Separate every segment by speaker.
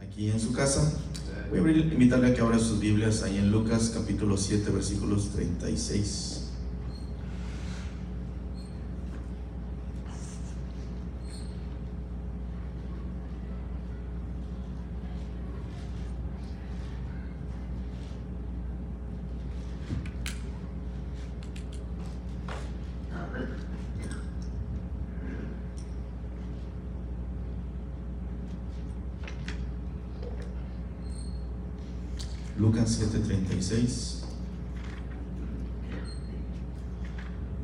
Speaker 1: Aquí en su casa, voy a invitarle a que abra sus Biblias ahí en Lucas capítulo 7 versículos 36. Lucas 7:36.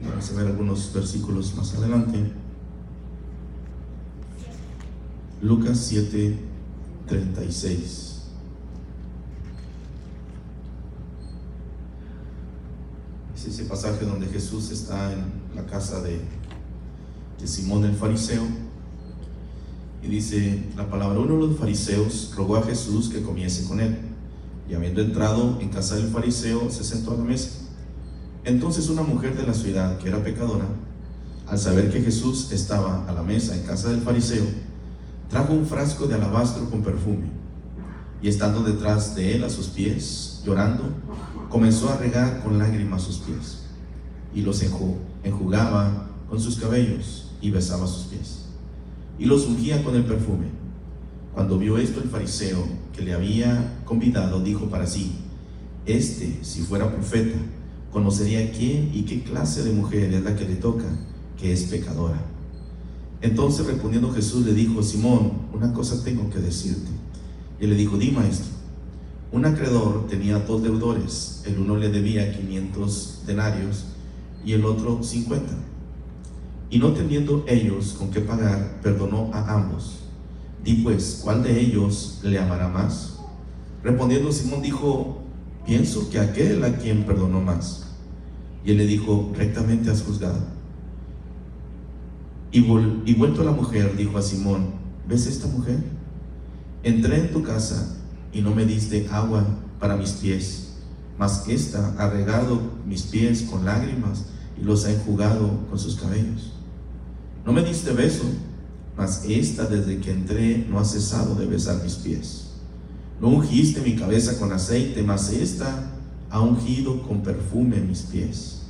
Speaker 1: Vamos a ver algunos versículos más adelante. Lucas 7:36. Es ese pasaje donde Jesús está en la casa de, de Simón el fariseo. Y dice la palabra, uno de los fariseos rogó a Jesús que comiese con él. Y habiendo entrado en casa del fariseo, se sentó a la mesa. Entonces una mujer de la ciudad, que era pecadora, al saber que Jesús estaba a la mesa en casa del fariseo, trajo un frasco de alabastro con perfume. Y estando detrás de él a sus pies, llorando, comenzó a regar con lágrimas sus pies. Y los enjugaba con sus cabellos y besaba sus pies. Y los ungía con el perfume. Cuando vio esto el fariseo que le había convidado, dijo para sí, este, si fuera profeta, conocería quién y qué clase de mujer es la que le toca, que es pecadora. Entonces respondiendo Jesús le dijo, Simón, una cosa tengo que decirte. Y le dijo, di maestro, un acreedor tenía dos deudores, el uno le debía 500 denarios y el otro 50. Y no teniendo ellos con qué pagar, perdonó a ambos. Di pues, ¿cuál de ellos le amará más? Respondiendo Simón dijo, pienso que aquel a quien perdonó más. Y él le dijo, rectamente has juzgado. Y, y vuelto a la mujer, dijo a Simón, ¿ves esta mujer? Entré en tu casa y no me diste agua para mis pies, mas esta ha regado mis pies con lágrimas y los ha enjugado con sus cabellos. No me diste beso mas esta desde que entré no ha cesado de besar mis pies. No ungiste mi cabeza con aceite, mas esta ha ungido con perfume mis pies.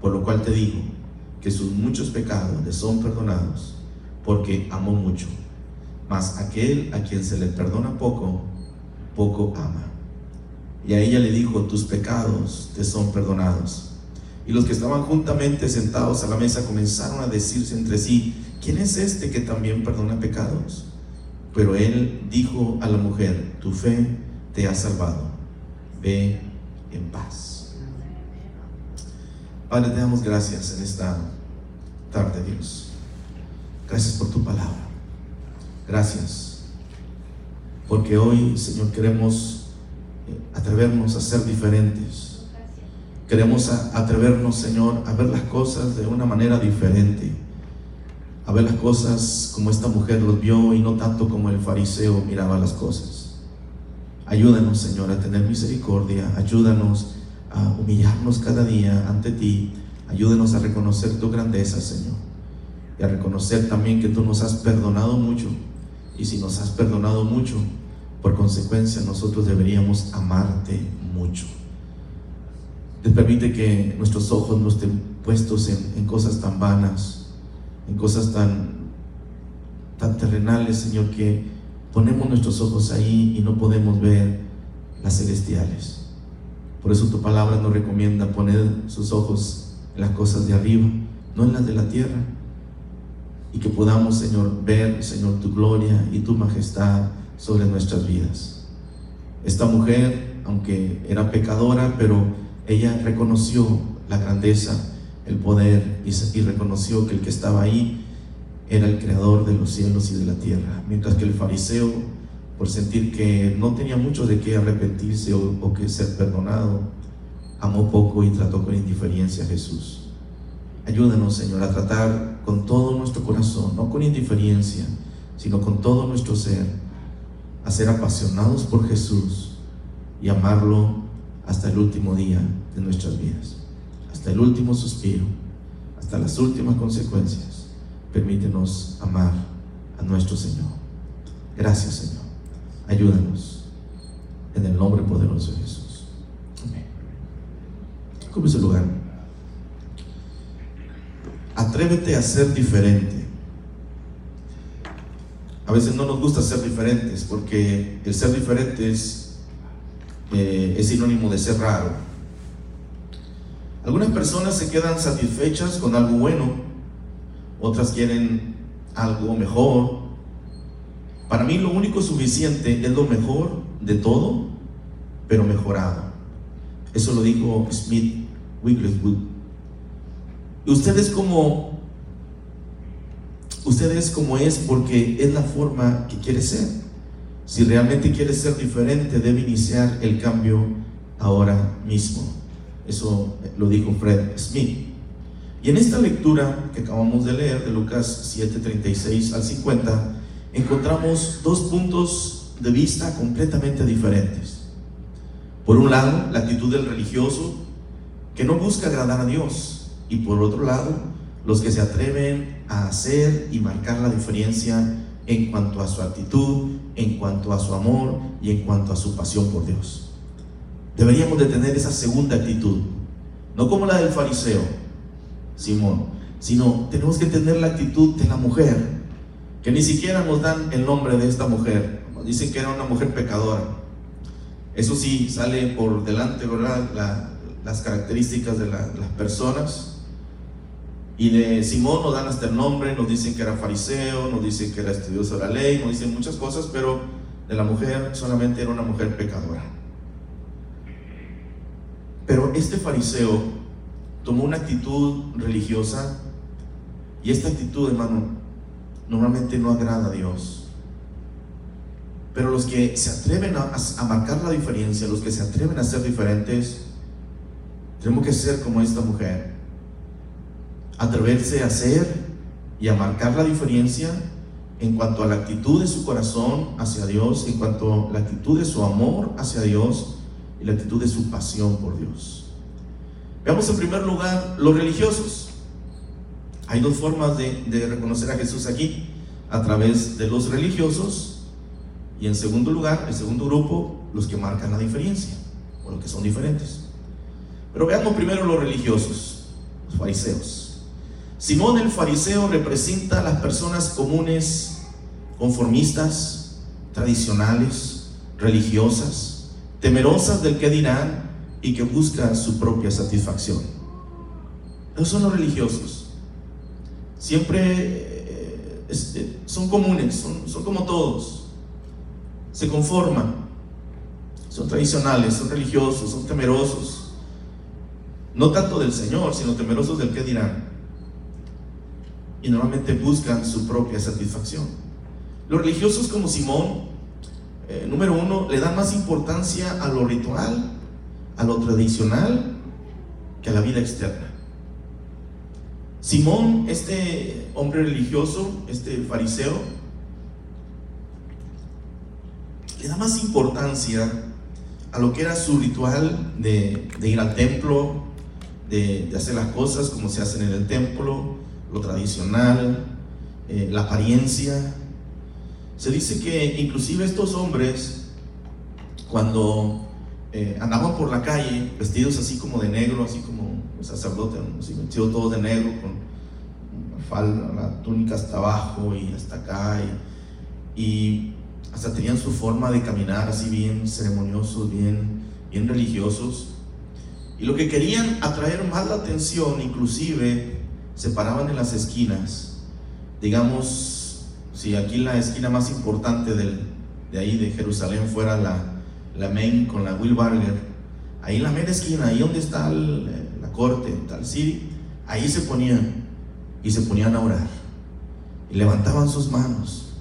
Speaker 1: Por lo cual te digo que sus muchos pecados le son perdonados, porque amó mucho. Mas aquel a quien se le perdona poco, poco ama. Y a ella le dijo, tus pecados te son perdonados. Y los que estaban juntamente sentados a la mesa comenzaron a decirse entre sí, ¿quién es este que también perdona pecados? Pero él dijo a la mujer, tu fe te ha salvado, ve en paz. Padre, te damos gracias en esta tarde, Dios. Gracias por tu palabra. Gracias. Porque hoy, Señor, queremos eh, atrevernos a ser diferentes. Queremos atrevernos, Señor, a ver las cosas de una manera diferente a ver las cosas como esta mujer los vio y no tanto como el fariseo miraba las cosas. Ayúdanos, Señor, a tener misericordia, ayúdanos a humillarnos cada día ante ti, ayúdanos a reconocer tu grandeza, Señor, y a reconocer también que tú nos has perdonado mucho, y si nos has perdonado mucho, por consecuencia nosotros deberíamos amarte mucho. Te permite que nuestros ojos no estén puestos en, en cosas tan vanas, en cosas tan, tan terrenales, Señor, que ponemos nuestros ojos ahí y no podemos ver las celestiales. Por eso tu palabra nos recomienda poner sus ojos en las cosas de arriba, no en las de la tierra. Y que podamos, Señor, ver, Señor, tu gloria y tu majestad sobre nuestras vidas. Esta mujer, aunque era pecadora, pero ella reconoció la grandeza el poder y, reconoció que el que estaba ahí era el creador de los cielos y de la tierra, mientras que el fariseo, por sentir que no tenía mucho de qué arrepentirse o, o que ser perdonado, amó poco y trató con indiferencia a Jesús. Ayúdanos, Señor, a tratar con todo nuestro corazón, no con indiferencia, sino con todo nuestro ser, a ser apasionados por Jesús y amarlo hasta el último día de nuestras vidas. Hasta el último suspiro, hasta las últimas consecuencias. Permítenos amar a nuestro Señor. Gracias, Señor. Ayúdanos en el nombre poderoso de Jesús. Amén. ¿Cómo es el lugar? Atrévete a ser diferente. A veces no nos gusta ser diferentes porque el ser diferentes eh, es sinónimo de ser raro. Algunas personas se quedan satisfechas con algo bueno, otras quieren algo mejor. Para mí lo único suficiente es lo mejor de todo, pero mejorado. Eso lo dijo Smith Wigglesworth. Y ustedes como usted es como es porque es la forma que quiere ser. Si realmente quiere ser diferente, debe iniciar el cambio ahora mismo. Eso lo dijo Fred Smith. Y en esta lectura que acabamos de leer de Lucas 7:36 al 50, encontramos dos puntos de vista completamente diferentes. Por un lado, la actitud del religioso que no busca agradar a Dios. Y por otro lado, los que se atreven a hacer y marcar la diferencia en cuanto a su actitud, en cuanto a su amor y en cuanto a su pasión por Dios. Deberíamos de tener esa segunda actitud, no como la del fariseo, Simón, sino tenemos que tener la actitud de la mujer, que ni siquiera nos dan el nombre de esta mujer, dicen que era una mujer pecadora. Eso sí, sale por delante, ¿verdad? las características de las personas, y de Simón nos dan hasta el nombre, nos dicen que era fariseo, nos dicen que era estudioso de la ley, nos dicen muchas cosas, pero de la mujer solamente era una mujer pecadora. Pero este fariseo tomó una actitud religiosa y esta actitud, hermano, normalmente no agrada a Dios. Pero los que se atreven a, marcar la diferencia, los que se atreven a ser diferentes, tenemos que ser como esta mujer atreverse a hacer y a marcar la diferencia en cuanto a la actitud de su corazón hacia Dios, en cuanto a la actitud de su amor hacia Dios y la actitud de su pasión por Dios. Veamos en primer lugar los religiosos. Hay dos formas de, reconocer a Jesús aquí, a través de los religiosos y en segundo lugar, el segundo grupo, los que marcan la diferencia o los que son diferentes. Pero veamos primero los religiosos, los fariseos. Simón el fariseo representa a las personas comunes, conformistas, tradicionales, religiosas, temerosas del que dirán y que buscan su propia satisfacción. Esos son los religiosos. Siempre eh, eh, son comunes, son, son como todos. Se conforman. Son tradicionales, son religiosos, son temerosos. No tanto del Señor, sino temerosos del que dirán y normalmente buscan su propia satisfacción. Los religiosos como Simón, eh, número uno, le dan más importancia a lo ritual, a lo tradicional, que a la vida externa. Simón, este hombre religioso, este fariseo, le da más importancia a lo que era su ritual de, ir al templo, de, hacer las cosas como se hacen en el templo, lo tradicional, eh, la apariencia. Se dice que inclusive estos hombres, cuando eh, andaban por la calle, vestidos así como de negro, así como un sacerdote, vestidos todos de negro, con falda, la túnica hasta abajo y hasta acá, y, y, hasta tenían su forma de caminar así bien ceremoniosos, bien, bien religiosos. Y lo que querían atraer más la atención, inclusive, se paraban en las esquinas, digamos, si aquí la esquina más importante de ahí de Jerusalén fuera la, la Main con la Will Barger, ahí en la media esquina, ahí donde está la corte, tal city, ahí se ponían y se ponían a orar. Y levantaban sus manos.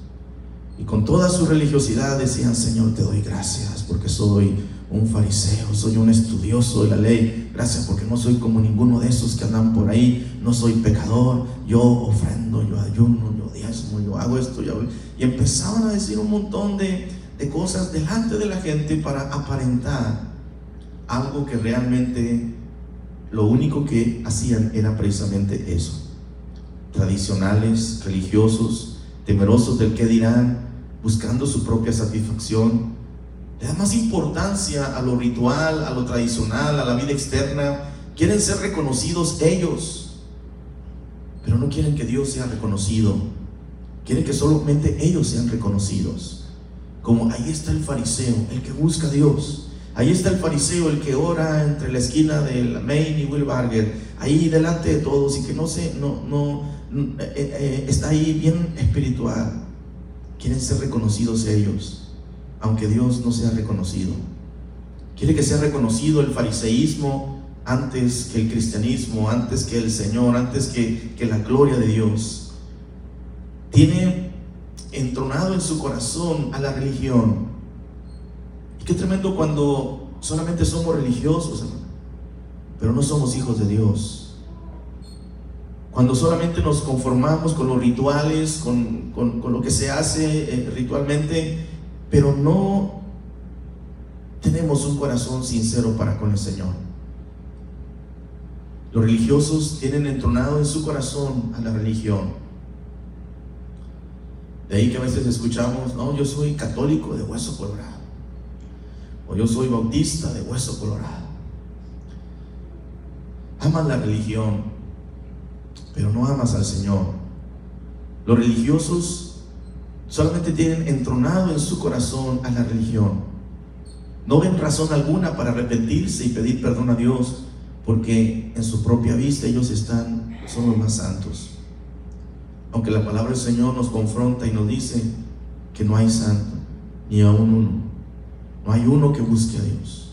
Speaker 1: Y con toda su religiosidad decían, Señor, te doy gracias porque soy un fariseo, soy un estudioso de la ley. Gracias porque no soy como ninguno de esos que andan por ahí. No soy pecador. Yo ofrendo, yo ayuno, yo diezmo, yo hago esto. Yo... Y empezaban a decir un montón de, de cosas delante de la gente para aparentar algo que realmente lo único que hacían era precisamente eso. Tradicionales, religiosos, temerosos del que dirán, buscando su propia satisfacción. Le dan más importancia a lo ritual, a lo tradicional, a la vida externa. Quieren ser reconocidos ellos, pero no quieren que Dios sea reconocido. Quieren que solamente ellos sean reconocidos. Como ahí está el fariseo, el que busca a Dios. Ahí está el fariseo, el que ora entre la esquina de la Main y Will Barger, ahí delante de todos y que no se, no, no, eh, eh, está ahí bien espiritual. Quieren ser reconocidos ellos, aunque Dios no sea reconocido. Quiere que sea reconocido el fariseísmo antes que el cristianismo, antes que el Señor, antes que, que la gloria de Dios. Tiene entronado en su corazón a la religión qué tremendo cuando solamente somos religiosos, pero no somos hijos de Dios. Cuando solamente nos conformamos con los rituales, con, lo que se hace eh, ritualmente, pero no tenemos un corazón sincero para con el Señor. Los religiosos tienen entronado en su corazón a la religión. De ahí que a veces escuchamos, no, yo soy católico de hueso colorado o yo soy bautista de hueso colorado. Amas la religión, pero no amas al Señor. Los religiosos solamente tienen entronado en su corazón a la religión. No ven razón alguna para arrepentirse y pedir perdón a Dios, porque en su propia vista ellos están, son los más santos. Aunque la palabra del Señor nos confronta y nos dice que no hay santo, ni aún uno. No hay uno que busque a Dios.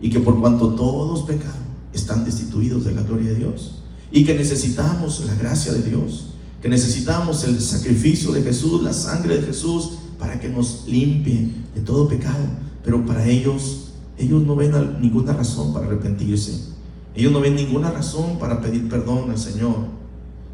Speaker 1: Y que por cuanto todos pecaron, están destituidos de la gloria de Dios. Y que necesitamos la gracia de Dios. Que necesitamos el sacrificio de Jesús, la sangre de Jesús, para que nos limpie de todo pecado. Pero para ellos, ellos no ven ninguna razón para arrepentirse. Ellos no ven ninguna razón para pedir perdón al Señor.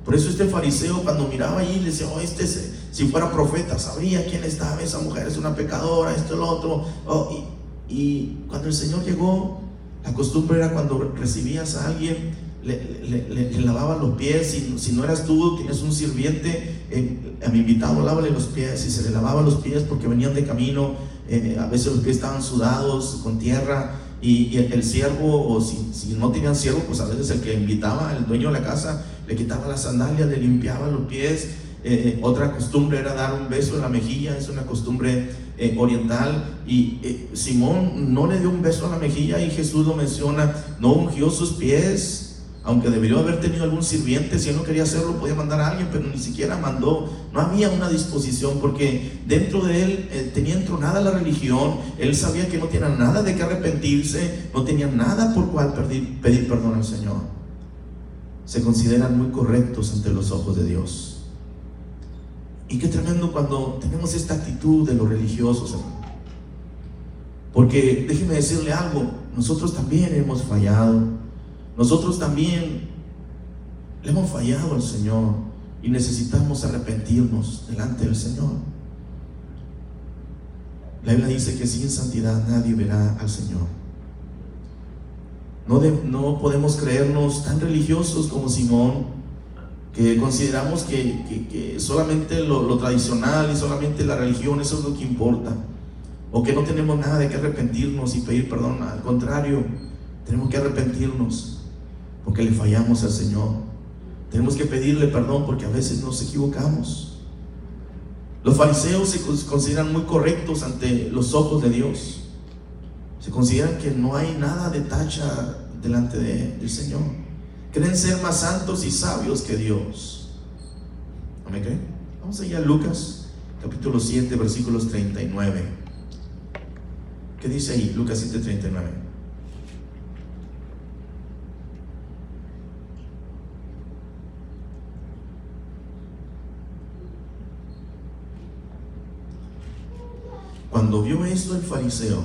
Speaker 1: Por eso este fariseo cuando miraba allí le decía, oh, este si fuera profeta sabría quién estaba, esa mujer es una pecadora, esto, lo otro. Oh, y, cuando el Señor llegó, la costumbre era cuando recibías a alguien, le, le, lavaban los pies, si, si, no eras tú, tienes un sirviente, eh, a mi invitado lávale los pies, y se le lavaba los pies porque venían de camino, eh, a veces los pies estaban sudados con tierra, y, el, siervo, o si, si, no tenían siervo, pues a veces el que invitaba, el dueño de la casa, le quitaba las sandalias, le limpiaba los pies. Eh, otra costumbre era dar un beso en la mejilla, es una costumbre eh, oriental. Y eh, Simón no le dio un beso en la mejilla y Jesús lo menciona, no ungió sus pies aunque debería haber tenido algún sirviente, si él no quería hacerlo, podía mandar a alguien, pero ni siquiera mandó. No había una disposición porque dentro de él eh, tenía entronada la religión, él sabía que no tenía nada de qué arrepentirse, no tenía nada por cual pedir, pedir perdón al Señor. Se consideran muy correctos ante los ojos de Dios. Y qué tremendo cuando tenemos esta actitud de los religiosos, Porque déjeme decirle algo, nosotros también hemos fallado. Nosotros también le hemos fallado al Señor y necesitamos arrepentirnos delante del Señor. La Biblia dice que sin santidad nadie verá al Señor. No, no podemos creernos tan religiosos como Simón, que consideramos que, solamente lo, tradicional y solamente la religión, eso es lo que importa. O que no tenemos nada de que arrepentirnos y pedir perdón. Al contrario, tenemos que arrepentirnos porque le fallamos al Señor. Tenemos que pedirle perdón porque a veces nos equivocamos. Los fariseos se consideran muy correctos ante los ojos de Dios. Se consideran que no hay nada de tacha delante del Señor. Creen ser más santos y sabios que Dios. ¿No me creen? Vamos allá a Lucas, capítulo 7, versículos 39. ¿Qué dice ahí? Lucas 7, 39. Cuando vio esto el fariseo,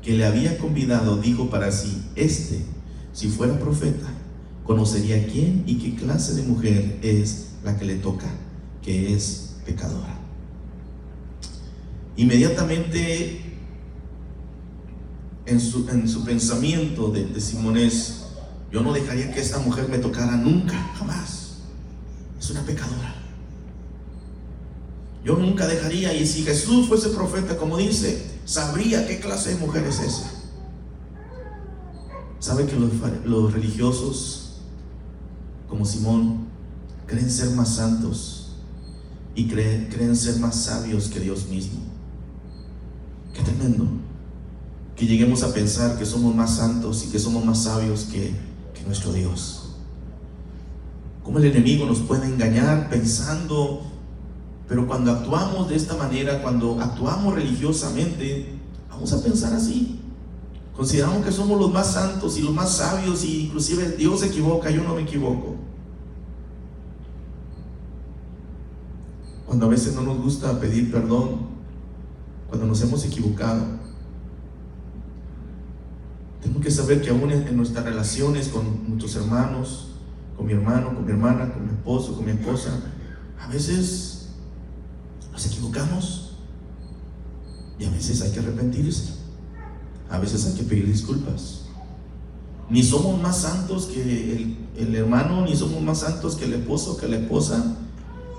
Speaker 1: que le había convidado, dijo para sí, este, si fuera profeta, conocería quién y qué clase de mujer es la que le toca, que es pecadora. Inmediatamente en su, en su pensamiento de, de Simonés Yo no dejaría que esta mujer me tocara nunca, jamás. Es una pecadora. Yo nunca dejaría, y si Jesús fuese profeta, como dice, sabría qué clase de mujer es esa. ¿Sabe que los, religiosos, como Simón, creen ser más santos y creen, creen ser más sabios que Dios mismo? Qué tremendo. Que lleguemos a pensar que somos más santos y que somos más sabios que, que nuestro Dios. ¿Cómo el enemigo nos puede engañar pensando pero cuando actuamos de esta manera, cuando actuamos religiosamente, vamos a pensar así. Consideramos que somos los más santos y los más sabios y inclusive Dios se equivoca, yo no me equivoco. Cuando a veces no nos gusta pedir perdón, cuando nos hemos equivocado, tenemos que saber que aún en nuestras relaciones con nuestros hermanos, con mi hermano, con mi hermana, con mi esposo, con mi esposa, a veces nos equivocamos y a veces hay que arrepentirse. A veces hay que pedir disculpas. Ni somos más santos que el, hermano, ni somos más santos que el esposo, que la esposa,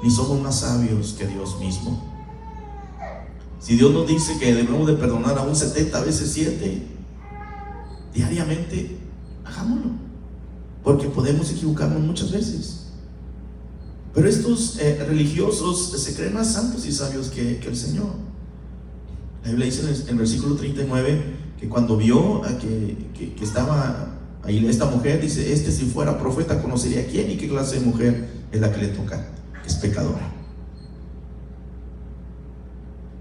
Speaker 1: ni somos más sabios que Dios mismo. Si Dios nos dice que debemos de perdonar a un 70 veces 7 diariamente, hagámoslo. Porque podemos equivocarnos muchas veces. Pero estos eh, religiosos se creen más santos y sabios que, el Señor. La Biblia dice en el, versículo 39 que cuando vio a que, estaba ahí esta mujer, dice, este si fuera profeta conocería quién y qué clase de mujer es la que le toca, que es pecadora.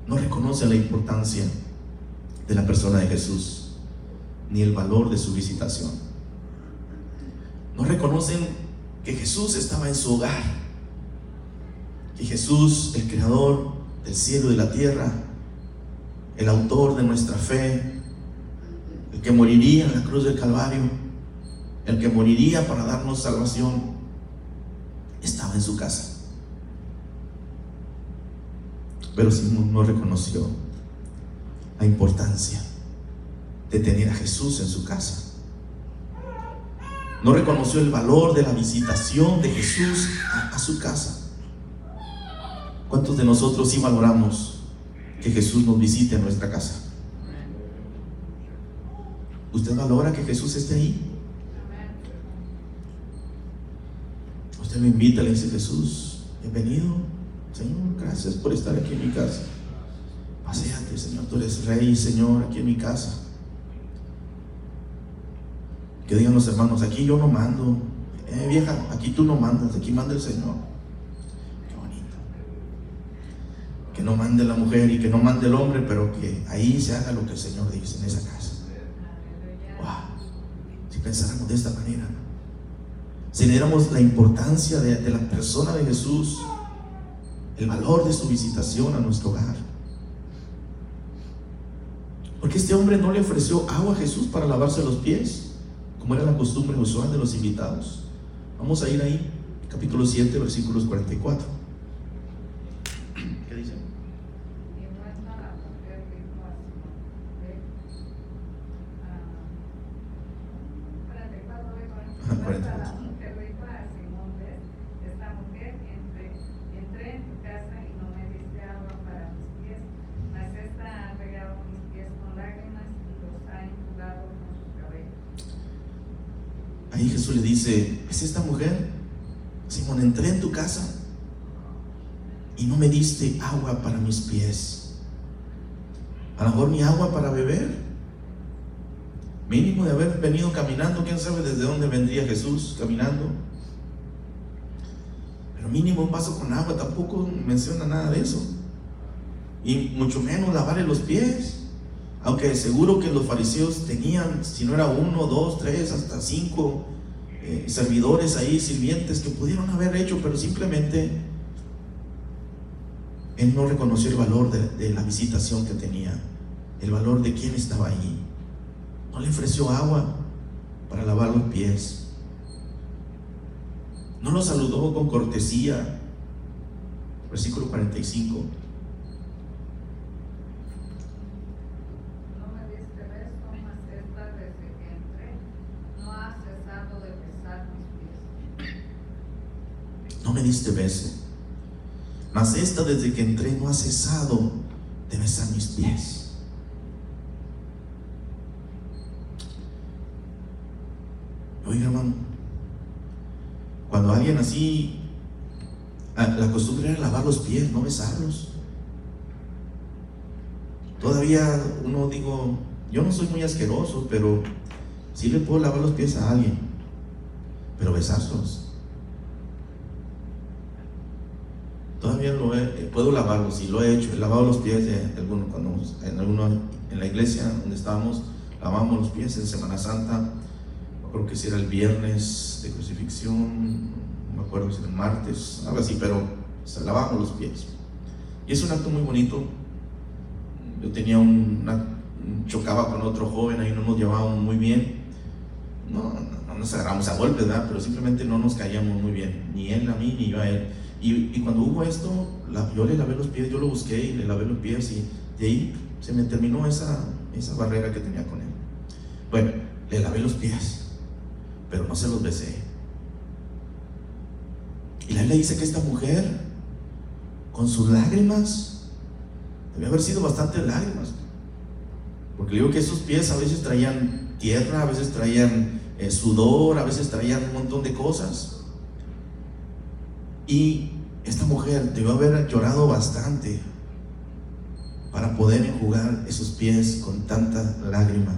Speaker 1: No reconocen la importancia de la persona de Jesús, ni el valor de su visitación. No reconocen que Jesús estaba en su hogar que Jesús, el creador del cielo y de la tierra, el autor de nuestra fe, el que moriría en la cruz del Calvario, el que moriría para darnos salvación, estaba en su casa. Pero Simón no reconoció la importancia de tener a Jesús en su casa. No reconoció el valor de la visitación de Jesús a, a su casa. ¿Cuántos de nosotros sí valoramos que Jesús nos visite en nuestra casa? ¿Usted valora que Jesús esté ahí? Usted me invita, le dice Jesús, bienvenido, Señor, gracias por estar aquí en mi casa. Paseate, Señor, tú eres rey, Señor, aquí en mi casa. Que digan los hermanos, aquí yo no mando. Eh, vieja, aquí tú no mandas, aquí manda el Señor. Que no mande la mujer y que no mande el hombre, pero que ahí se haga lo que el Señor dice en esa casa. Si pensáramos de esta manera, si diéramos la importancia de, de la persona de Jesús, el valor de su visitación a nuestro hogar. Porque este hombre no le ofreció agua a Jesús para lavarse los pies, como era la costumbre usual de los invitados. Vamos a ir ahí, capítulo 7, versículos 44. ¿Es esta mujer? Simón, entré en tu casa y no me diste agua para mis pies. A lo mejor ni agua para beber. Mínimo de haber venido caminando, quién sabe desde dónde vendría Jesús caminando. Pero mínimo un vaso con agua, tampoco menciona nada de eso. Y mucho menos lavarle los pies. Aunque seguro que los fariseos tenían, si no era uno, dos, tres, hasta cinco eh, servidores ahí, sirvientes que pudieron haber hecho, pero simplemente él no reconoció el valor de, la visitación que tenía, el valor de quién estaba ahí. No le ofreció agua para lavar los pies. No lo saludó con cortesía. Versículo 45. Diste beso. Mas esta desde que entré no ha cesado de besar mis pies. Oiga, hermano, cuando alguien así, la costumbre era lavar los pies, no besarlos. Todavía uno digo, yo no soy muy asqueroso, pero sí le puedo lavar los pies a alguien, pero besarlos. Todavía lo eh, puedo lavarlos y lo he hecho. He lavado los pies de algunos, cuando en, alguno, en la iglesia donde estábamos, lavamos los pies en Semana Santa. creo que si era el viernes de crucifixión, no me acuerdo si era el martes, algo así, pero se lavamos los pies. Y es un acto muy bonito. Yo tenía una, chocaba con otro joven, ahí no nos llevábamos muy bien. No, no, nos agarramos a golpes, ¿verdad? Pero simplemente no nos caíamos muy bien, ni él a mí, ni yo a él. Y, cuando hubo esto, yo le lavé los pies, yo lo busqué y le lavé los pies y de ahí se me terminó esa, esa barrera que tenía con él. Bueno, le lavé los pies, pero no se los besé. Y la le dice que esta mujer, con sus lágrimas, debe haber sido bastante lágrimas. Porque le digo que esos pies a veces traían tierra, a veces traían eh, sudor, a veces traían un montón de cosas. Y esta mujer debió haber llorado bastante para poder enjugar esos pies con tanta lágrima,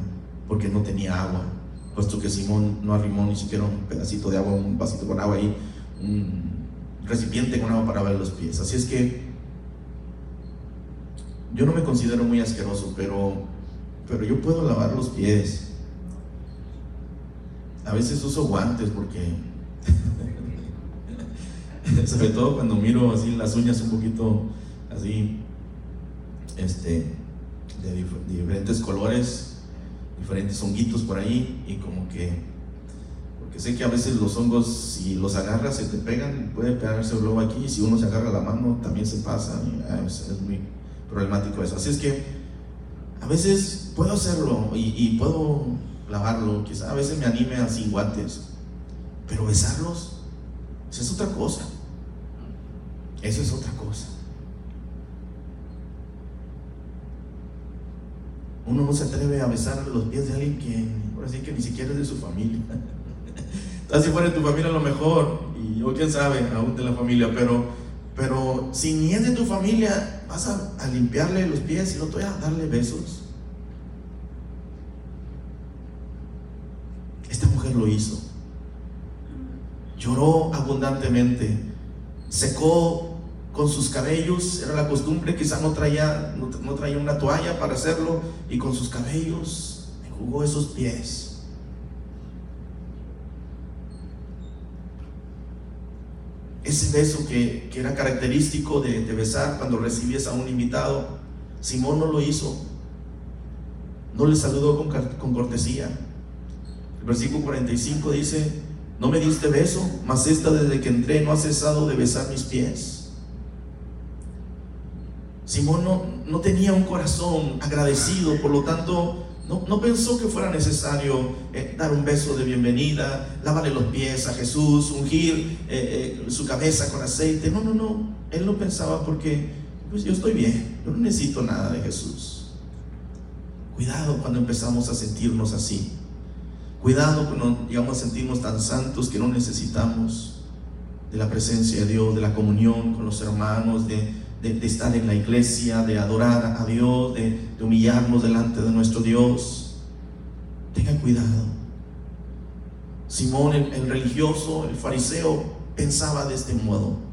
Speaker 1: porque no tenía agua, puesto que Simón no arrimó ni siquiera un pedacito de agua, un vasito con agua ahí, un recipiente con agua para lavar los pies. Así es que yo no me considero muy asqueroso, pero, pero yo puedo lavar los pies. A veces uso guantes porque sobre todo cuando miro así las uñas un poquito así, este, de diferentes colores, diferentes honguitos por ahí, y como que, porque sé que a veces los hongos, si los agarras, se te pegan, puede pegarse luego aquí, y si uno se agarra la mano, también se pasa, ah, es, muy problemático eso. Así es que a veces puedo hacerlo y, puedo lavarlo, quizá a veces me anime a sin guantes, pero besarlos, esa es otra cosa. Eso es otra cosa. Uno no se atreve a besar los pies de alguien que, por así que ni siquiera es de su familia. Tal si fuera de tu familia a lo mejor, y o quién sabe, aún de la familia, pero, pero si ni es de tu familia, vas a, limpiarle los pies y no te voy a darle besos. Esta mujer lo hizo. Lloró abundantemente, secó con sus cabellos, era la costumbre, quizá no traía, no, traía una toalla para hacerlo, y con sus cabellos jugó esos pies. Ese beso que, era característico de, besar cuando recibías a un invitado, Simón no lo hizo, no le saludó con, con cortesía. El versículo 45 dice, no me diste beso, mas esta desde que entré no ha cesado de besar mis pies. Simón no, tenía un corazón agradecido, por lo tanto no, pensó que fuera necesario eh, dar un beso de bienvenida, lavarle los pies a Jesús, ungir eh, eh, su cabeza con aceite. No, no, no. Él no pensaba porque pues yo estoy bien, yo no necesito nada de Jesús. Cuidado cuando empezamos a sentirnos así. Cuidado cuando llegamos a sentirnos tan santos que no necesitamos de la presencia de Dios, de la comunión con los hermanos, de de, estar en la iglesia, de adorar a Dios, de, humillarnos delante de nuestro Dios. Tengan cuidado. Simón, el, el religioso, el fariseo, pensaba de este modo.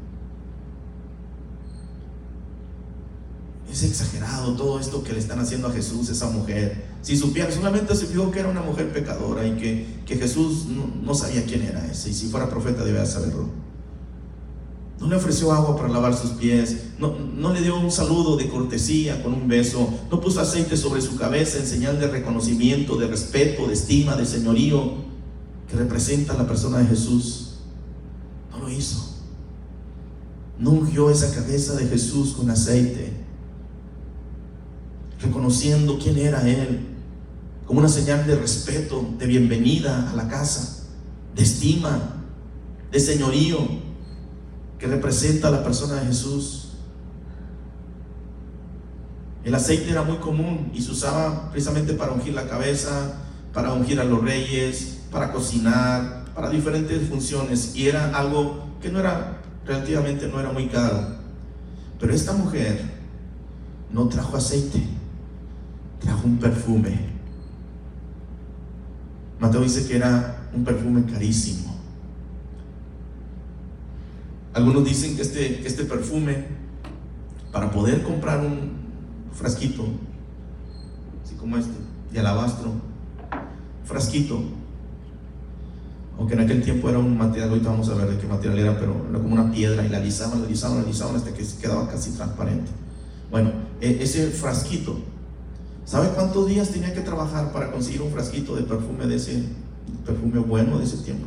Speaker 1: Es exagerado todo esto que le están haciendo a Jesús, esa mujer. Si supiera, solamente se fijó que era una mujer pecadora y que, que Jesús no, no, sabía quién era ese. Y si fuera profeta debía saberlo. No le ofreció agua para lavar sus pies. No, no, le dio un saludo de cortesía con un beso. No puso aceite sobre su cabeza en señal de reconocimiento, de respeto, de estima, de señorío que representa la persona de Jesús. No lo hizo. No ungió esa cabeza de Jesús con aceite, reconociendo quién era Él, como una señal de respeto, de bienvenida a la casa, de estima, de señorío que representa a la persona de Jesús. El aceite era muy común y se usaba precisamente para ungir la cabeza, para ungir a los reyes, para cocinar, para diferentes funciones y era algo que no era relativamente no era muy caro. Pero esta mujer no trajo aceite, trajo un perfume. Mateo dice que era un perfume carísimo. Algunos dicen que este, este perfume, para poder comprar un frasquito, así como este, de alabastro, frasquito, aunque en aquel tiempo era un material, ahorita vamos a ver de qué material era, pero era como una piedra y la alisaban, la alisaban, la alisaban hasta que quedaba casi transparente. Bueno, e, ese frasquito, ¿sabe cuántos días tenía que trabajar para conseguir un frasquito de perfume de ese perfume bueno de ese tiempo?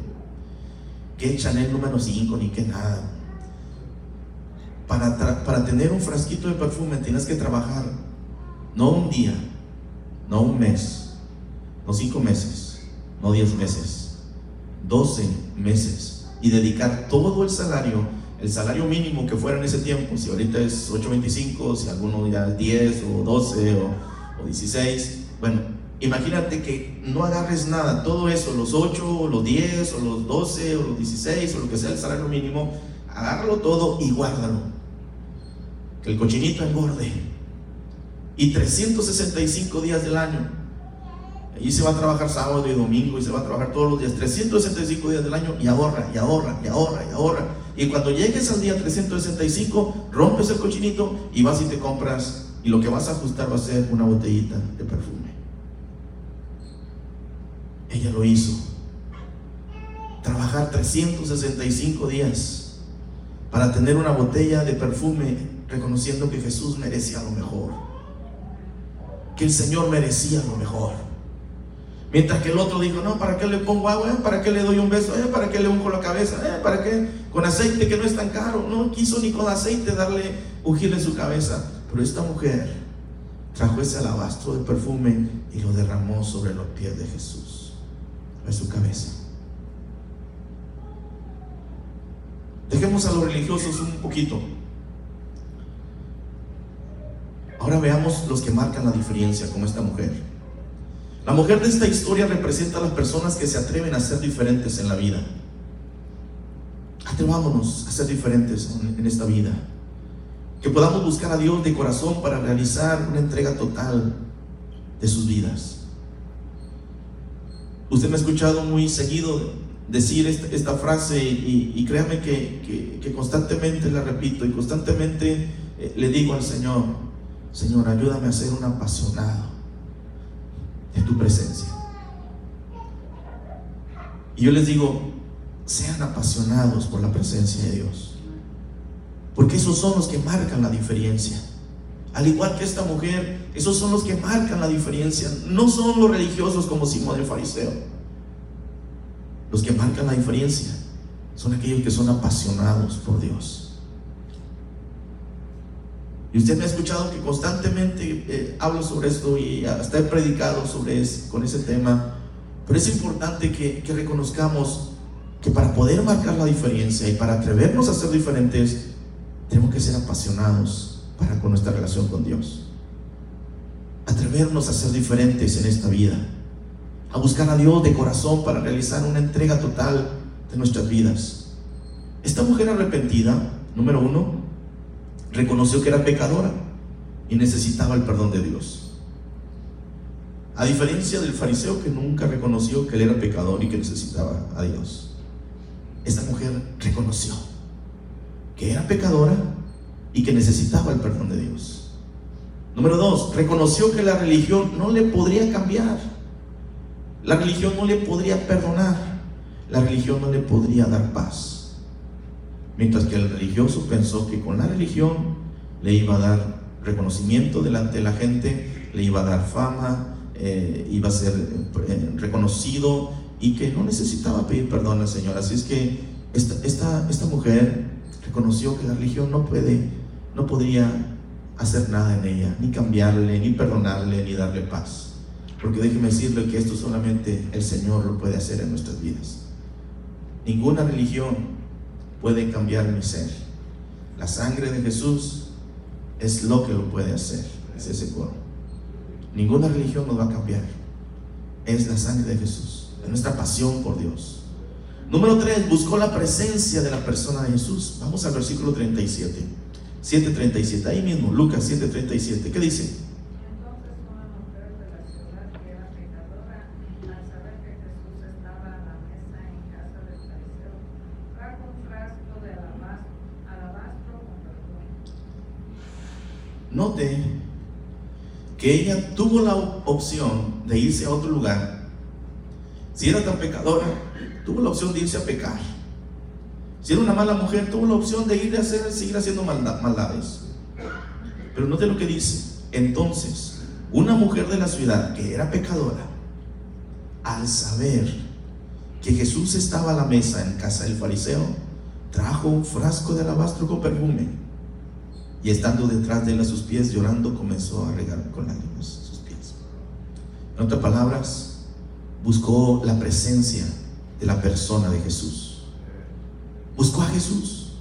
Speaker 1: Que Chanel número 5 ni que nada. Para, para tener un frasquito de perfume tienes que trabajar no un día, no un mes, no cinco meses, no diez meses 12 meses y dedicar todo el salario, el salario mínimo que fuera en ese tiempo, si ahorita es 8.25, si alguno ya es 10 o 12 o, 16, bueno, imagínate que no agarres nada, todo eso, los 8 o los 10 o los 12 o los 16 o lo que sea el salario mínimo, agárralo todo y guárdalo. Que el cochinito engorde. Y 365 días del año y se va a trabajar sábado y domingo y se va a trabajar todos los días, 365 días del año y ahorra, y ahorra, y ahorra, y ahorra. Y cuando llegues al día 365, rompes el cochinito y vas y te compras y lo que vas a ajustar va a ser una botellita de perfume. Ella lo hizo. Trabajar 365 días para tener una botella de perfume reconociendo que Jesús merecía lo mejor. Que el Señor merecía lo mejor. Mientras que el otro dijo, no, ¿para qué le pongo agua? ¿Para qué le doy un beso? ¿Eh? ¿Para qué le unjo la cabeza? ¿Eh? ¿Para qué? Con aceite que no es tan caro. No quiso ni con aceite darle, ungirle su cabeza. Pero esta mujer trajo ese alabastro de perfume y lo derramó sobre los pies de Jesús, en su cabeza. Dejemos a los religiosos un poquito. Ahora veamos los que marcan la diferencia, como esta mujer. La mujer de esta historia representa a las personas que se atreven a ser diferentes en la vida. Atrevámonos a ser diferentes en esta vida. Que podamos buscar a Dios de corazón para realizar una entrega total de sus vidas. Usted me ha escuchado muy seguido decir esta, frase y, créame que, que, constantemente la repito y constantemente eh, le digo al Señor, Señor, ayúdame a ser un apasionado en tu presencia. Y yo les digo, sean apasionados por la presencia de Dios. Porque esos son los que marcan la diferencia. Al igual que esta mujer, esos son los que marcan la diferencia. No son los religiosos como Simón el fariseo. Los que marcan la diferencia son aquellos que son apasionados por Dios. Y usted me ha escuchado que constantemente eh, hablo sobre esto y hasta he predicado sobre con ese tema. Pero es importante que, que reconozcamos que para poder marcar la diferencia y para atrevernos a ser diferentes, tenemos que ser apasionados para con nuestra relación con Dios. Atrevernos a ser diferentes en esta vida. A buscar a Dios de corazón para realizar una entrega total de nuestras vidas. Esta mujer arrepentida, número uno, reconoció que era pecadora y necesitaba el perdón de Dios. A diferencia del fariseo que nunca reconoció que él era pecador y que necesitaba a Dios. Esta mujer reconoció que era pecadora y que necesitaba el perdón de Dios. Número dos, reconoció que la religión no le podría cambiar. La religión no le podría perdonar. La religión no le podría dar paz. Mientras que el religioso pensó que con la religión le iba a dar reconocimiento delante de la gente, le iba a dar fama, eh, iba a ser eh, reconocido y que no necesitaba pedir perdón al Señor. Así es que esta, esta, esta mujer reconoció que la religión no puede, no podría hacer nada en ella, ni cambiarle, ni perdonarle, ni darle paz. Porque déjeme decirle que esto solamente el Señor lo puede hacer en nuestras vidas. Ninguna religión puede cambiar mi ser. La sangre de Jesús es lo que lo puede hacer, es ese coro. Ninguna religión nos va a cambiar. Es la sangre de Jesús, es nuestra pasión por Dios. Número 3, buscó la presencia de la persona de Jesús. Vamos al versículo 37. 7.37, ahí mismo, Lucas 7.37. ¿Qué dice? Note que ella tuvo la opción de irse a otro lugar. Si era tan pecadora, tuvo la opción de irse a pecar. Si era una mala mujer, tuvo la opción de ir a hacer, seguir haciendo maldades. Pero note lo que dice. Entonces, una mujer de la ciudad que era pecadora, al saber que Jesús estaba a la mesa en casa del fariseo, trajo un frasco de alabastro con perfume y estando detrás de él a sus pies llorando comenzó a regar con lágrimas sus pies. En otras palabras, buscó la presencia de la persona de Jesús. Buscó a Jesús.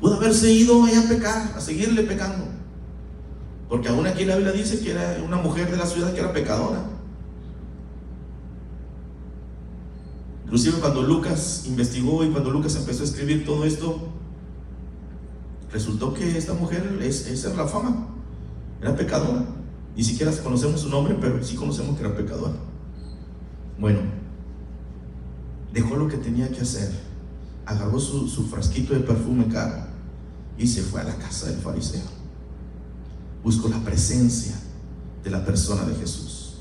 Speaker 1: Pudo haberse ido allá a pecar, a seguirle pecando. Porque aún aquí la Biblia dice que era una mujer de la ciudad que era pecadora. Inclusive cuando Lucas investigó y cuando Lucas empezó a escribir todo esto, Resultó que esta mujer, es, es la fama, era pecadora. Ni siquiera conocemos su nombre, pero sí conocemos que era pecadora. Bueno, dejó lo que tenía que hacer, agarró su, su frasquito de perfume caro y se fue a la casa del fariseo. Buscó la presencia de la persona de Jesús.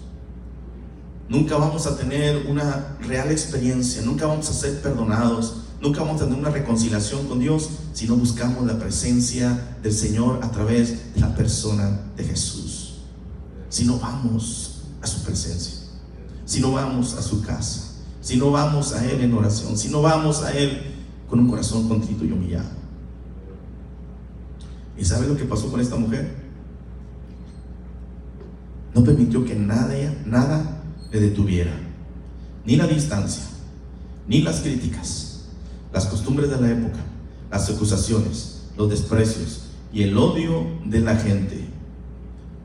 Speaker 1: Nunca vamos a tener una real experiencia, nunca vamos a ser perdonados, Nunca vamos a tener una reconciliación con Dios si no buscamos la presencia del Señor a través de la persona de Jesús. Si no vamos a su presencia, si no vamos a su casa, si no vamos a Él en oración, si no vamos a Él con un corazón contrito y humillado. ¿Y sabe lo que pasó con esta mujer? No permitió que nadie, nada le detuviera, ni la distancia, ni las críticas las costumbres de la época, las acusaciones, los desprecios y el odio de la gente.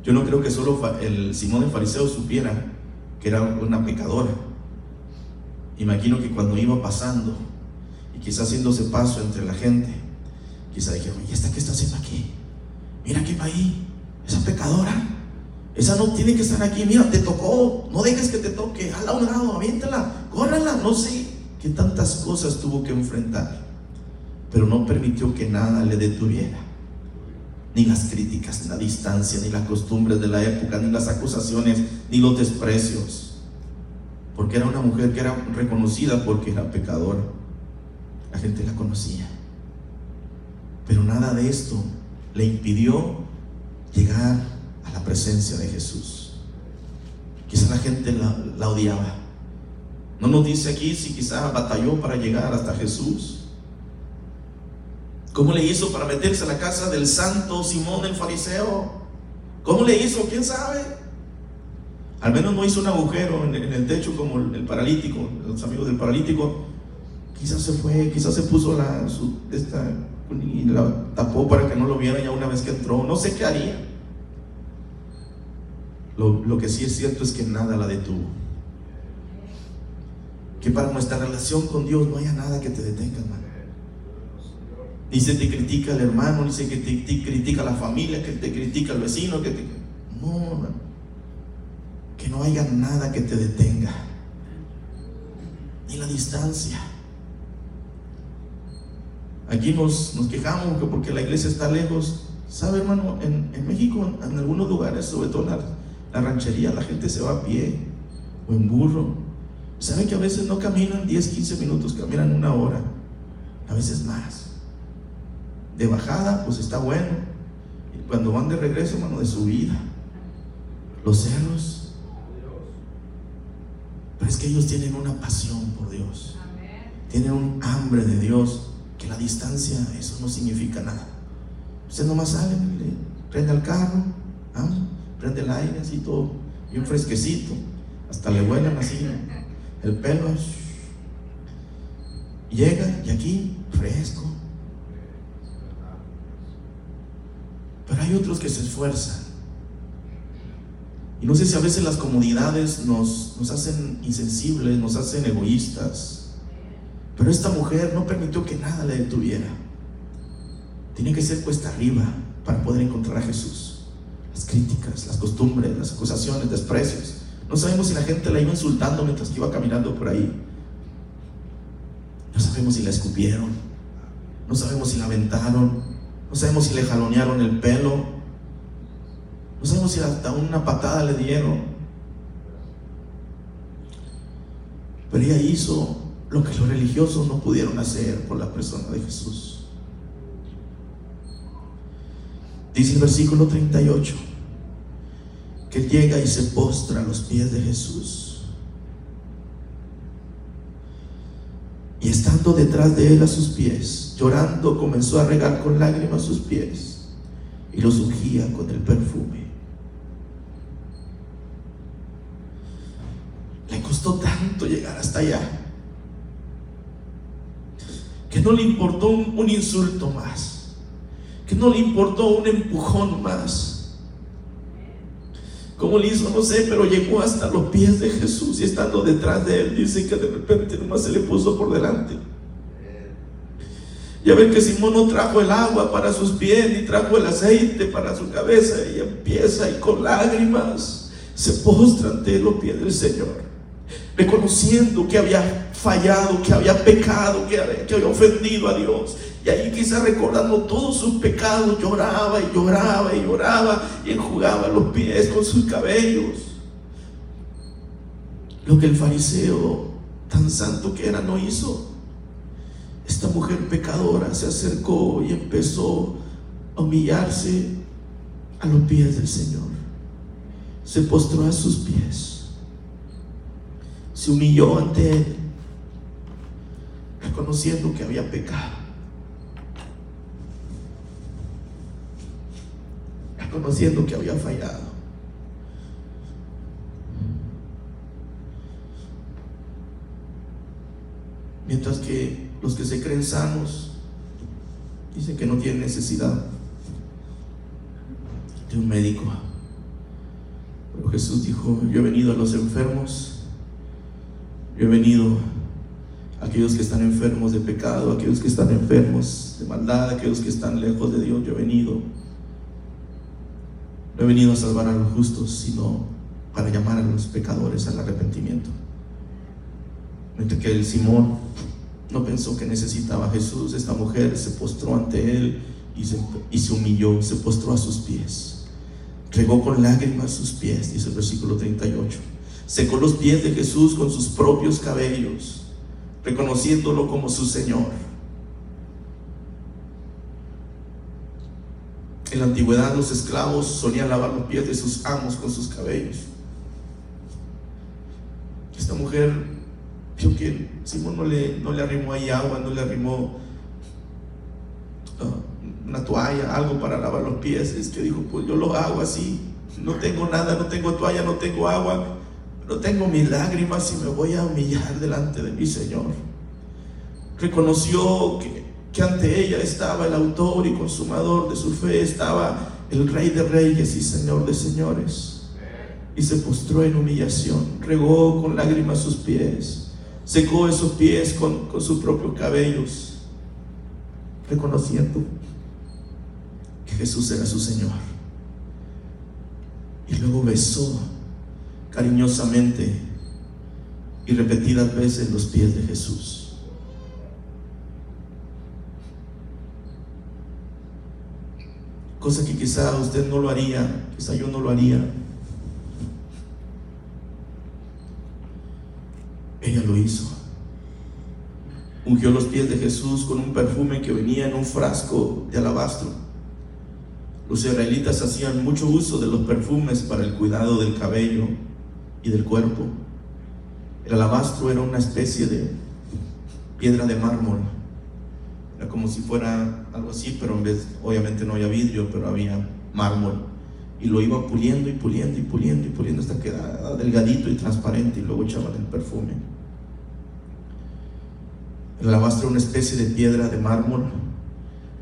Speaker 1: Yo no creo que solo el Simón el fariseo supiera que era una pecadora. Imagino que cuando iba pasando y quizás haciéndose paso entre la gente, quizá dijeron, ¿y esta qué está haciendo aquí? Mira que va ahí, esa pecadora. Esa no tiene que estar aquí. Mira, te tocó. No dejes que te toque. Hala a un lado, aviéntala, córrala, no sé que tantas cosas tuvo que enfrentar, pero no permitió que nada le detuviera. Ni las críticas, ni la distancia, ni las costumbres de la época, ni las acusaciones, ni los desprecios. Porque era una mujer que era reconocida porque era pecadora. La gente la conocía. Pero nada de esto le impidió llegar a la presencia de Jesús. Quizá la gente la, la odiaba no nos dice aquí si quizás batalló para llegar hasta Jesús. ¿Cómo le hizo para meterse a la casa del santo Simón el fariseo? ¿Cómo le hizo? ¿Quién sabe? Al menos no hizo un agujero en el techo como el paralítico, los amigos del paralítico. Quizás se fue, quizás se puso la, esta, y la tapó para que no lo viera ya una vez que entró. No sé qué haría. Lo que sí es cierto es que nada la detuvo que para nuestra relación con Dios no haya nada que te detenga, hermano. Ni se te critica el hermano, ni se te, critica la familia, que te critica el vecino, que te... No, hermano. Que no haya nada que te detenga. Ni la distancia. Aquí nos, nos quejamos porque la iglesia está lejos. ¿Sabe, hermano? En, México, en, algunos lugares, sobre todo en la ranchería, la gente se va a pie o en burro ¿Saben que a veces no caminan 10, 15 minutos, caminan una hora? A veces más. De bajada, pues está bueno. Y cuando van de regreso, hermano, de subida. Los cerros. Pero es que ellos tienen una pasión por Dios. Tienen un hambre de Dios. Que la distancia, eso no significa nada. Usted nomás sale, prende el carro, prende el aire así todo, un fresquecito. Hasta le vuelan así el pelo llega y aquí fresco. Pero hay otros que se esfuerzan. Y no sé si a veces las comodidades nos, nos hacen insensibles, nos hacen egoístas. Pero esta mujer no permitió que nada le detuviera. Tiene que ser cuesta arriba para poder encontrar a Jesús. Las críticas, las costumbres, las acusaciones, desprecios. No sabemos si la gente la iba insultando mientras que iba caminando por ahí. No sabemos si la escupieron. No sabemos si la aventaron. No sabemos si le jalonearon el pelo. No sabemos si hasta una patada le dieron. Pero ella hizo lo que los religiosos no pudieron hacer por la persona de Jesús. Dice el versículo 38 que llega y se postra a los pies de Jesús. Y estando detrás de él a sus pies, llorando, comenzó a regar con lágrimas sus pies y los ungía con el perfume. Le costó tanto llegar hasta allá que no le importó un, un insulto más, que no le importó un empujón más ¿Cómo le hizo? No sé, pero llegó hasta los pies de Jesús y estando detrás de él, dice que de repente nomás se le puso por delante. Ya ven que Simón no trajo el agua para sus pies ni trajo el aceite para su cabeza y empieza y con lágrimas se postra ante los pies del Señor, reconociendo que había fallado, que había pecado, que había, que había ofendido a Dios y ahí quizá recordando todos sus pecados, lloraba y lloraba y lloraba y enjugaba los pies con sus cabellos. Lo que el fariseo, tan santo que era, no hizo. Esta mujer pecadora se acercó y empezó a humillarse a los pies del Señor. Se postró a sus pies. Se humilló ante Él, reconociendo que había pecado. Conociendo que había fallado. Mientras que los que se creen sanos dicen que no tienen necesidad de un médico. Pero Jesús dijo, yo he venido a los enfermos, yo he venido a aquellos que están enfermos de pecado, a aquellos que están enfermos de maldad, a aquellos que están lejos de Dios, yo he venido no he venido a salvar a los justos, sino para llamar a los pecadores al arrepentimiento. Mientras que el Simón no pensó que necesitaba a Jesús, esta mujer se postró ante él y se, y se humilló, se postró a sus pies. Regó con lágrimas sus pies, dice el versículo 38. Secó los pies de Jesús con sus propios cabellos, reconociéndolo como su Señor. En la antigüedad los esclavos solían lavar los pies de sus amos con sus cabellos. Esta mujer vio que Simón no le, no le arrimó ahí agua, no le arrimó uh, una toalla, algo para lavar los pies. Es que dijo, pues yo lo hago así. No tengo nada, no tengo toalla, no tengo agua, no tengo mis lágrimas y me voy a humillar delante de mi Señor. Reconoció que que ante ella estaba el autor y consumador de su fe, estaba el rey de reyes y señor de señores. Y se postró en humillación, regó con lágrimas sus pies, secó esos pies con, con sus propios cabellos, reconociendo que Jesús era su Señor. Y luego besó cariñosamente y repetidas veces los pies de Jesús. Cosa que quizá usted no lo haría, quizá yo no lo haría. Ella lo hizo. Ungió los pies de Jesús con un perfume que venía en un frasco de alabastro. Los israelitas hacían mucho uso de los perfumes para el cuidado del cabello y del cuerpo. El alabastro era una especie de piedra de mármol era como si fuera algo así, pero en vez, obviamente no había vidrio, pero había mármol. Y lo iba puliendo y puliendo y puliendo y puliendo hasta que quedaba delgadito y transparente y luego echaban el perfume. El alabastro era una especie de piedra de mármol,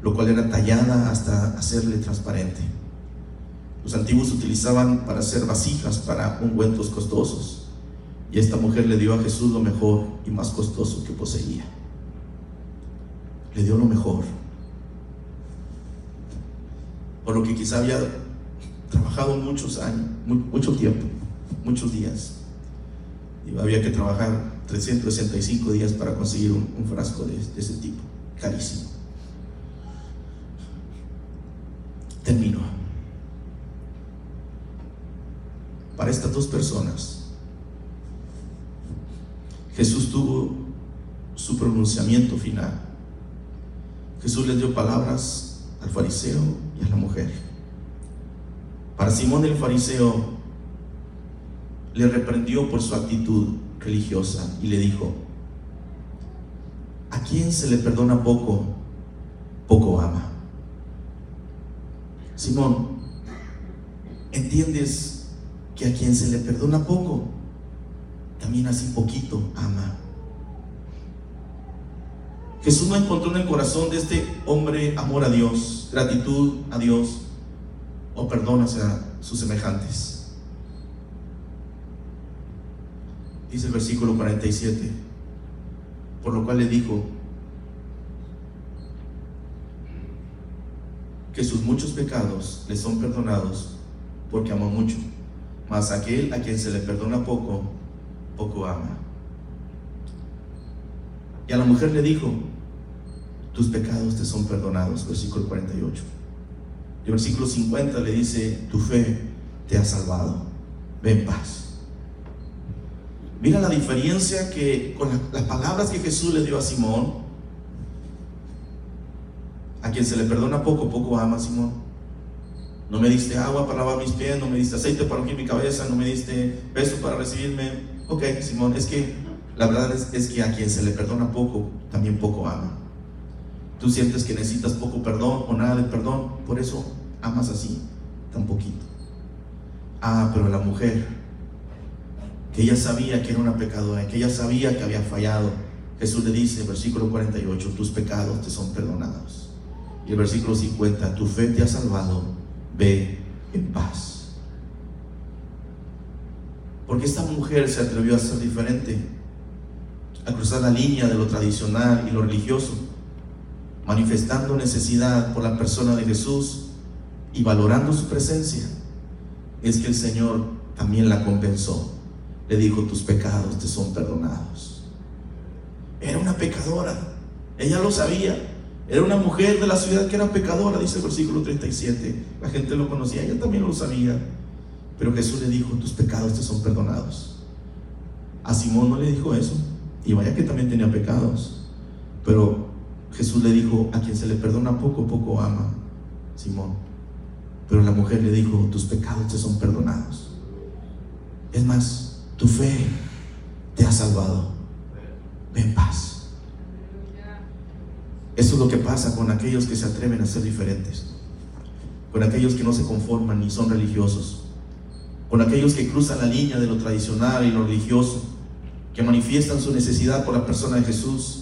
Speaker 1: lo cual era tallada hasta hacerle transparente. Los antiguos utilizaban para hacer vasijas para ungüentos costosos. Y esta mujer le dio a Jesús lo mejor y más costoso que poseía. Le dio lo mejor. Por lo que quizá había trabajado muchos años, mucho tiempo, muchos días. Y había que trabajar 365 días para conseguir un, frasco de, de ese tipo, carísimo. Termino. Para estas dos personas, Jesús tuvo su pronunciamiento final. Jesús les dio palabras al fariseo y a la mujer. Para Simón el fariseo le reprendió por su actitud religiosa y le dijo, a quien se le perdona poco, poco ama. Simón, ¿entiendes que a quien se le perdona poco, también así poquito ama? Jesús no encontró en el corazón de este hombre amor a Dios, gratitud a Dios o perdón hacia sus semejantes. Dice el versículo 47, por lo cual le dijo que sus muchos pecados le son perdonados porque amó mucho, mas aquel a quien se le perdona poco, poco ama. Y a la mujer le dijo, tus pecados te son perdonados, versículo 48. Y el versículo 50 le dice, tu fe te ha salvado, ven en paz. Mira la diferencia que con las palabras que Jesús le dio a Simón, a quien se le perdona poco, poco ama Simón. No me diste agua para lavar mis pies, no me diste aceite para ungir mi cabeza, no me diste beso para recibirme. Ok, Simón, es que la verdad es, que a quien se le perdona poco, también poco ama. Tú sientes que necesitas poco perdón o nada de perdón, por eso amas así, tan poquito. Ah, pero la mujer que ella sabía que era una pecadora, que ella sabía que había fallado. Jesús le dice, versículo 48, tus pecados te son perdonados. Y el versículo 50, tu fe te ha salvado, ve en paz. Porque esta mujer se atrevió a ser diferente, a cruzar la línea de lo tradicional y lo religioso, manifestando necesidad por la persona de Jesús y valorando su presencia. Es que el Señor también la compensó le dijo, tus pecados te son perdonados. Era una pecadora, ella lo sabía. Era una mujer de la ciudad que era pecadora, dice el versículo 37. La gente lo conocía, ella también lo sabía. Pero Jesús le dijo, tus pecados te son perdonados. A Simón no le dijo eso. Y vaya que también tenía pecados. Pero Jesús le dijo, a quien se le perdona poco, poco ama. Simón. Pero la mujer le dijo, tus pecados te son perdonados. Es más, tu fe te ha salvado. Ven paz. Eso es lo que pasa con aquellos que se atreven a ser diferentes. Con aquellos que no se conforman ni son religiosos. Con aquellos que cruzan la línea de lo tradicional y lo religioso. Que manifiestan su necesidad por la persona de Jesús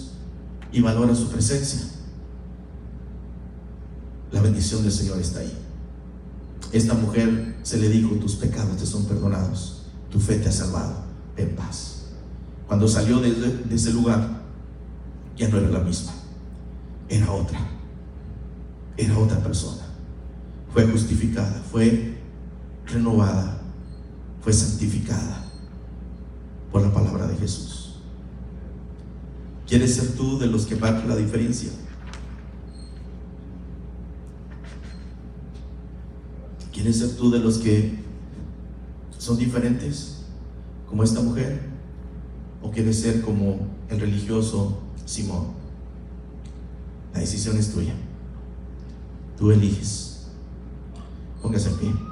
Speaker 1: y valoran su presencia. La bendición del Señor está ahí. Esta mujer se le dijo, tus pecados te son perdonados tu fe te ha salvado, en paz. Cuando salió de, ese lugar, ya no era la misma, era otra, era otra persona. Fue justificada, fue renovada, fue santificada por la palabra de Jesús. ¿Quieres ser tú de los que marcan la diferencia? ¿Quieres ser tú de los que son diferentes, como esta mujer, o quieres ser como el religioso Simón. La decisión es tuya. Tú eliges. Póngase en pie.